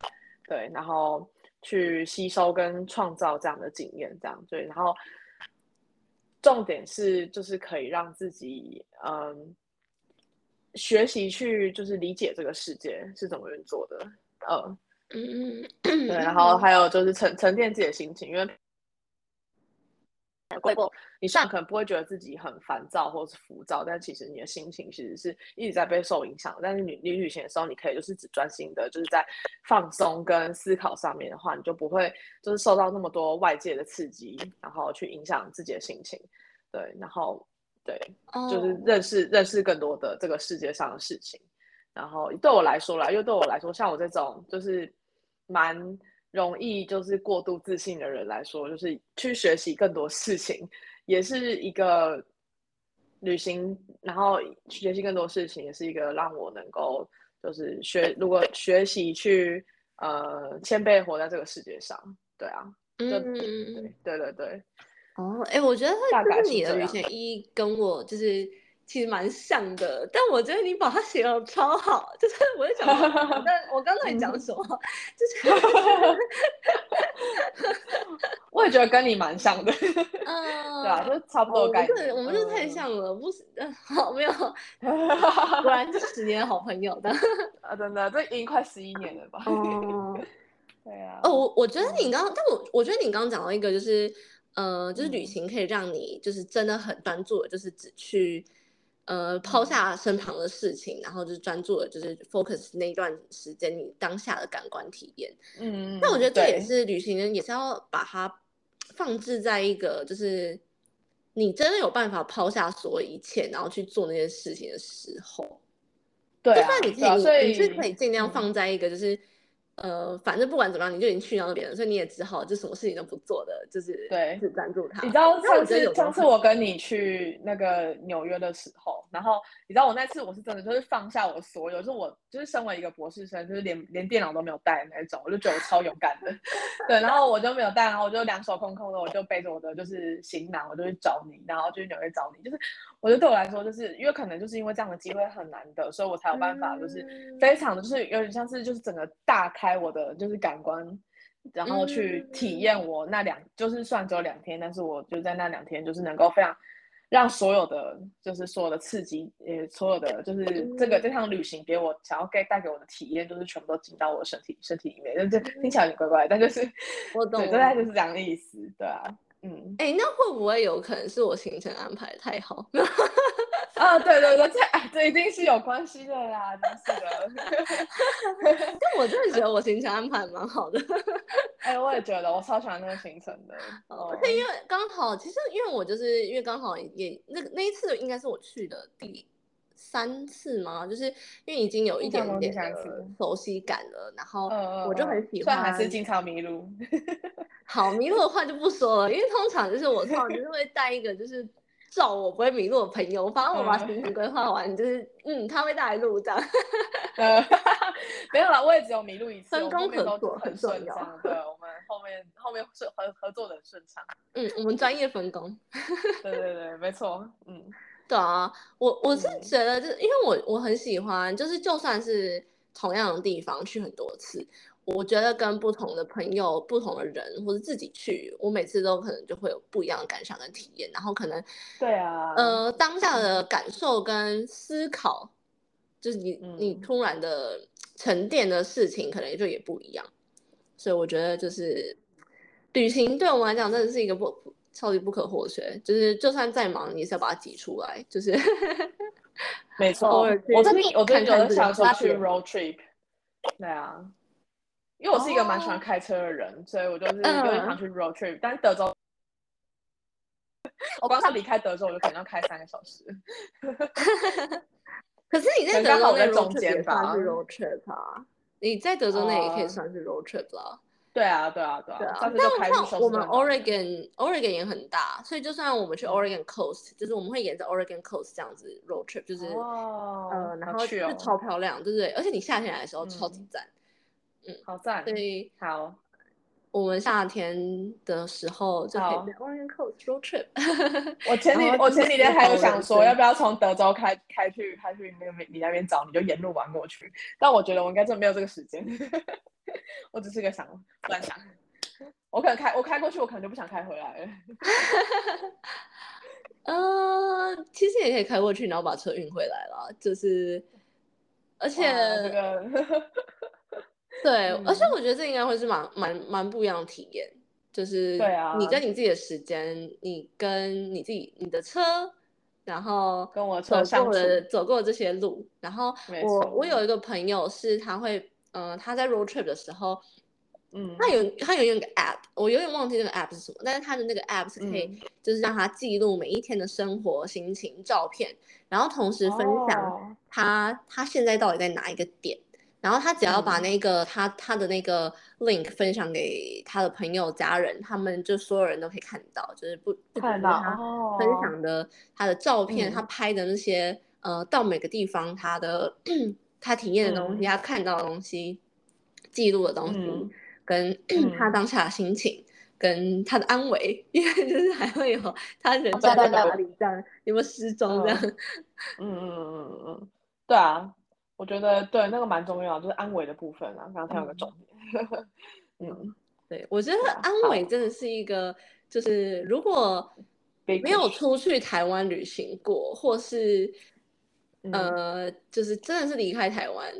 S1: 对，然后去吸收跟创造这样的经验，这样对，然后重点是就是可以让自己嗯学习去就是理解这个世界是怎么运作的，
S3: 嗯，
S1: 对，[clears throat] 然后还有就是沉沉淀自己的心情，因为过过，你虽然可能不会觉得自己很烦躁或者是浮躁，但其实你的心情其实是一直在被受影响。但是你你旅行的时候，你可以就是只专心的，就是在放松跟思考上面的话，你就不会就是受到那么多外界的刺激，然后去影响自己的心情。对，然后对，就是
S3: 哦
S1: 认识认识更多的这个世界上的事情。然后对我来说啦，因为对我来说，像我这种就是蛮容易就是过度自信的人来说，就是去学习更多事情，也是一个旅行，然后学习更多事情，也是一个让我能够就是学，如果学习去呃谦卑活在这个世界上，对啊，
S3: 嗯
S1: 就
S3: 嗯嗯嗯。
S1: 对对对，
S3: 哦，哎，我觉得
S1: 大概
S3: 就是你的旅行意义跟我就是其实蛮像的，但我觉得你把它写的超好，就是我在想说，[laughs] 但我刚才讲什么，就是 [laughs]
S1: 我也觉得跟你蛮像的，
S3: 嗯，[laughs]
S1: 对啊，就是差不多
S3: 哦
S1: 的概念。
S3: 我们就是太
S1: 嗯
S3: 像了，不是？嗯，好，没有，果然是十年好朋友的。
S1: 啊，真的，这已经快十一年了吧？
S3: 哦，
S1: 对啊。
S3: 哦，我我觉得你刚刚，但我我觉得你刚刚讲到一个，就是呃，就是旅
S1: 嗯
S3: 行可以让你就是真的很专注的，就是只去呃抛下身旁的事情，然后就是专注的，就是 focus 那一段时间你当下的感官体验。
S1: 嗯，
S3: 那我觉得这也是旅行人也是要把它放置在一个就是你真的有办法抛下所有一切，然后去做那些事情的时候。
S1: 对啊，
S3: 就算你可以，
S1: 对啊，所以
S3: 你是可以尽量
S1: 嗯
S3: 放在一个就是，呃，反正不管怎么样，你就已经去到那边了，所以你也只好就什么事情都不做的，就是
S1: 对
S3: 只专注。他。
S1: 你知道。上次上次我跟你去那个纽约的时候，然后你知道我那次我是真的就是放下我所有，就是我就是身为一个博士生，就是连连电脑都没有带的那种，我就觉得我超勇敢的，[laughs] 对，然后我就没有带，然后我就两手空空的，我就背着我的就是行囊，我就去找你，然后就去纽约找你，就是我觉得对我来说，就是因为可能就是因为这样的机会很难得，所以我才有办法就是
S3: 嗯。
S1: 非常的就是有点像是就是整个大开我的就是感官。然后去体验我那两，就是算只有两天，但是我就在那两天，就是能够非常让所有的，就是所有的刺激，呃，所有的就是这个这趟旅行给我想要给带给我的体验，就是全部都进到我的身体身体里面。就这听起来有点怪怪，但就是
S3: 我懂
S1: 对，大概就是这样的意思，对啊，嗯，
S3: 哎、那会不会有可能是我行程安排得太好？[laughs]
S1: 啊，对对对，这哎，这一定是有关系的啦，真是的。[laughs]
S3: 但我真的觉得我行程安排蛮好的。[laughs]
S1: 哎，我也觉得，我超喜欢那个行程的。
S3: 哦，
S1: 哦
S3: 而且因为刚好，其实因为我就是因为刚好也那个那一次应该是我去的第三次嘛，就是因为已经有一点点熟悉感了，然后我就
S1: 嗯
S3: 很喜欢。
S1: 还是经常迷路。
S3: 好迷路的话就不说了，因为通常就是我通常就是会带一个就是照我不会迷路的朋友，反正我把
S1: 嗯
S3: 行程规划完，就是嗯他会带来路这样。[laughs]
S1: 呃，[laughs] 没有啦，我也只有迷路一次，
S3: 分工合作很
S1: 很
S3: 重要
S1: 顺畅。对，我们后面后面是合合作的很顺畅。
S3: 嗯，我们专业分工。[laughs]
S1: 对对对，没错，嗯
S3: 对啊，我我是
S1: 嗯
S3: 觉得，就是因为我我很喜欢，就是就算是同样的地方去很多次，我觉得跟不同的朋友、不同的人或者自己去，我每次都可能就会有不一样的感想跟体验，然后可能
S1: 对啊，
S3: 呃当下的感受跟思考，就是你你
S1: 嗯
S3: 突然的沉淀的事情，可能就也不一样，所以我觉得就是旅行对我们来讲真的是一个不不超级不可或缺，就是就算再忙，你也是要把它挤出来，就是
S1: 没错。我最近我最近有想说去 road trip。对啊，因为我是一个蛮喜欢
S3: 哦
S1: 开车的人，所以我就是有
S3: 嗯
S1: 点想去 road trip，但德州。我刚刚离开德州，我就可能要开三个小时。[laughs]
S3: 可是你在德州内
S1: 好在中
S3: 算
S1: 吧
S3: 是 road trip 啊，你在德州那也可以
S1: 哦
S3: 算是 road trip 啦。
S1: 对啊，对啊，对啊。
S3: 但
S1: 就开去休
S3: 像我们
S1: 斯顿岛
S3: Oregon Oregon 也很大，所以就算我们去
S1: 嗯
S3: Oregon Coast，就是我们会沿着 Oregon Coast 这样子 road trip，就是
S1: 哦，
S3: 呃，然后就超漂亮，对不对？而且你夏天来的时候超级
S1: 嗯，好赞。
S3: 所以
S1: 好，
S3: 我们夏天的时候就可以 road trip。[laughs]
S1: 我前几我前几天还有想说，要不要从德州开开去开去那个你那边找，你就沿路玩过去。但我觉得我应该真的没有这个时间，[laughs] 我只是个想乱想。我可能开我开过去，我可能就不想开回来了。[laughs]
S3: 呃，其实也可以开过去，然后把车运回来了，就是，而且
S1: 哇这个
S3: 对，而且
S1: 嗯。
S3: 我觉得这应该会是蛮蛮蛮不一样的体验，就是
S1: 对啊
S3: 你跟你自己的时间，你跟你自己你的车，然后
S1: 跟我
S3: 走
S1: 车相处
S3: 过的走过这些路，然后我我有一个朋友是他会，嗯、他在 road trip 的时候，
S1: 嗯，
S3: 他有他有用一个 app，我有点忘记那个 app 是什么，但是他的那个 app 是可以
S1: 嗯。
S3: 就是让他记录每一天的生活、心情、照片，然后同时分享
S1: 哦。
S3: 他他现在到底在哪一个点，然然后他只要把
S1: 嗯
S3: 那个、他他的那个 link 分享给他的朋友、家人，他们就所有人都可以看到，就是不不分享的他的照片，
S1: 嗯
S3: 他拍的那些呃，到每个地方他的 [clears throat] 他体验的东西，
S1: 嗯
S3: 他看到的东西，记录的东西，
S1: 嗯
S3: 跟 [clears throat] 他
S1: 嗯
S3: 当下的心情。跟他的安危，因为就是还会有他人
S2: 哦
S3: 在哪里，这样有没有失踪这样。
S1: 嗯嗯嗯嗯嗯，对啊，我觉得对那个蛮重要，就是安慰的部分啊。刚刚听有个重点，[laughs] 嗯，
S3: 对，我觉得安
S1: 好。
S3: 慰真的是一个，就是如果没有出去台湾旅行过，或是
S1: 嗯。
S3: 呃，就是真的是离开台湾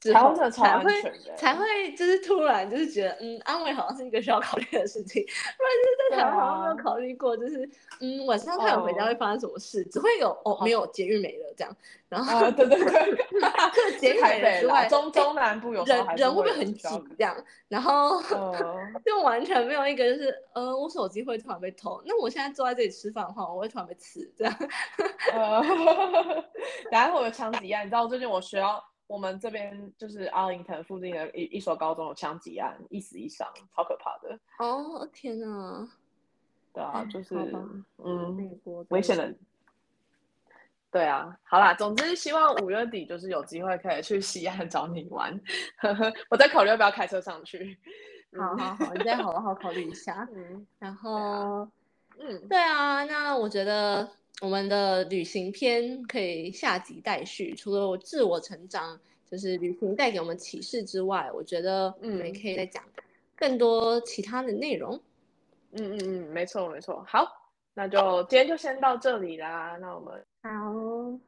S3: 之后才会
S1: 安全的
S3: 才会就是突然就是觉得，嗯，安慰好像是一个需要考虑的事情，不然就是在台湾好像没有考虑过，就是嗯，晚上太晚回家
S1: 哦。
S3: 会发生什么事，只会有哦，没有捷运没了这样，然后
S1: 啊，对对对，[laughs]
S3: 这捷运
S1: 台北啦，
S3: 没了之外，
S1: 中中南部有
S3: 人人会不会很挤这样？然后
S1: 嗯 [laughs]
S3: 就完全没有一个就是，呃，我手机会突然被偷，那我现在坐在这里吃饭的话，我会突然被刺这样。
S1: 呃，[laughs] 等下我有枪击案，你知道最近我学校我们这边就是阿灵腾附近的一一所高中有枪击案，一死一伤，超可怕的。
S3: 哦，天哪！
S1: 对啊，就是嗯，危险的。对啊，好啦，总之希望五月底就是有机会可以去西安找你玩，[laughs] 我在考虑要不要开车上去。
S3: 好好好，你再好好考虑一下。
S1: 嗯
S3: 然后，
S1: 嗯，
S3: 对啊，那我觉得我们的旅行篇可以下集待续。除了我自我成长，就是旅行带给我们启示之外，我觉得我们可以再讲更多其他的内容。
S1: 嗯嗯嗯，没错没错。好，那就今天就先到这里啦。那我们
S3: 好，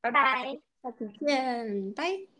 S1: 拜
S2: 拜。
S3: 下次见，拜。